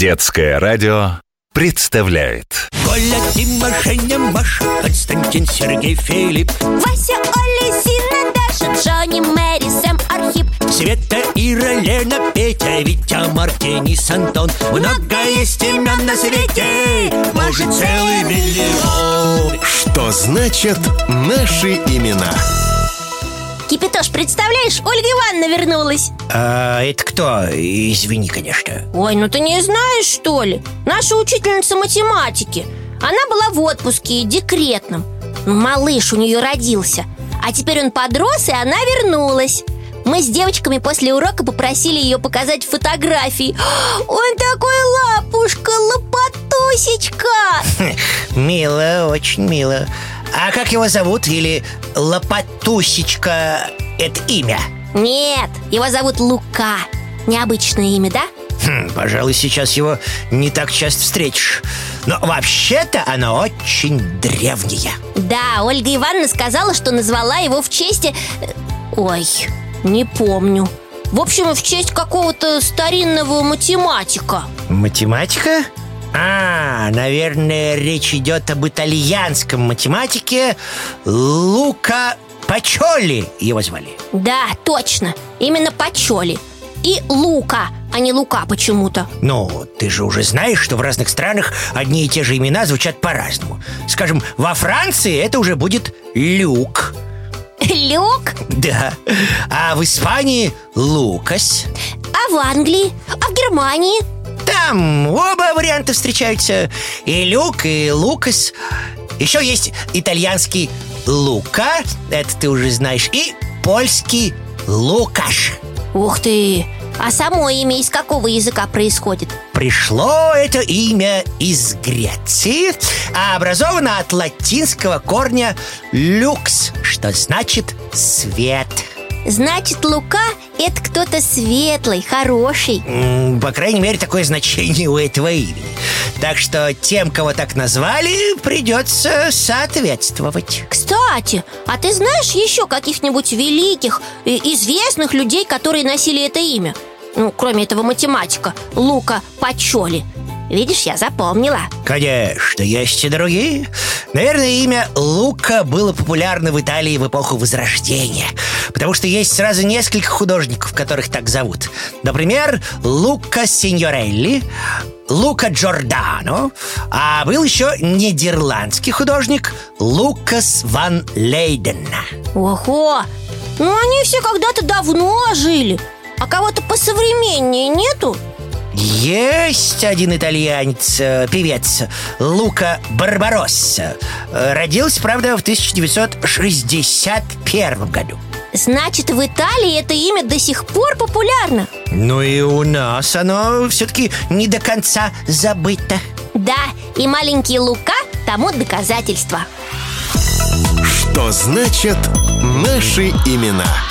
Детское радио представляет. Коля, Дима, Женя, Маша, Константин, Сергей, Филипп, Вася, Оля, Зина, Даша, Джонни, Мэри, Сэм, Архип. Света, Ира, Лена, Петя, Витя, Денис, Антон Много есть имен на свете, может целый миллион. Что значит наши имена? Кипятош, представляешь, Ольга Ивановна вернулась. А это кто? Извини, конечно. Ой, ну ты не знаешь, что ли? Наша учительница математики. Она была в отпуске, декретном. Ну, Малыш у нее родился. А теперь он подрос, и она вернулась. Мы с девочками после урока попросили ее показать фотографии. Он такой лапушка, лопатусечка! Мило, очень мило. А как его зовут? Или Лопатусечка это имя? Нет, его зовут Лука Необычное имя, да? Хм, пожалуй, сейчас его не так часто встретишь Но вообще-то оно очень древнее Да, Ольга Ивановна сказала, что назвала его в честь... э, Ой, не помню В общем, в честь какого-то старинного математика Математика? А, наверное, речь идет об итальянском математике Лука Пачоли его звали. Да, точно, именно Пачоли. И Лука, а не Лука почему-то. Ну, ты же уже знаешь, что в разных странах одни и те же имена звучат по-разному. Скажем, во Франции это уже будет Люк. Люк, Да, а в Испании Лукас а в Англии, а в Германии? Там оба варианта встречаются. И Люк, и Лукас Еще есть итальянский Лука. Это ты уже знаешь. И польский Лукаш. Ух ты, а само имя из какого языка происходит? Пришло это имя из Греции А образовано от латинского корня «люкс» Что значит «свет» Значит, Лука – это кто-то светлый, хороший. По крайней мере, такое значение у этого имени. Так что тем, кого так назвали, придется соответствовать. Кстати, а ты знаешь еще каких-нибудь великих известных людей, которые носили это имя? Ну, кроме этого математика, Лука Пачоли. Видишь, я запомнила. Конечно, есть и другие. Наверное, имя Лука было популярно в Италии в эпоху Возрождения Потому что есть сразу несколько художников, которых так зовут. Например, Лука Синьорелли Лука Джордано А был еще нидерландский художник Лукас ван Лейден. Ого, ну они все когда-то давно жили А кого-то посовременнее нету? Есть один итальянец, э, певец Лука Барбаросса. Э, Родился, правда, в 1961 году Значит, в Италии это имя до сих пор популярно. Ну и у нас оно все-таки не до конца забыто. Да, и маленький Лука тому доказательство. Что значит наши имена?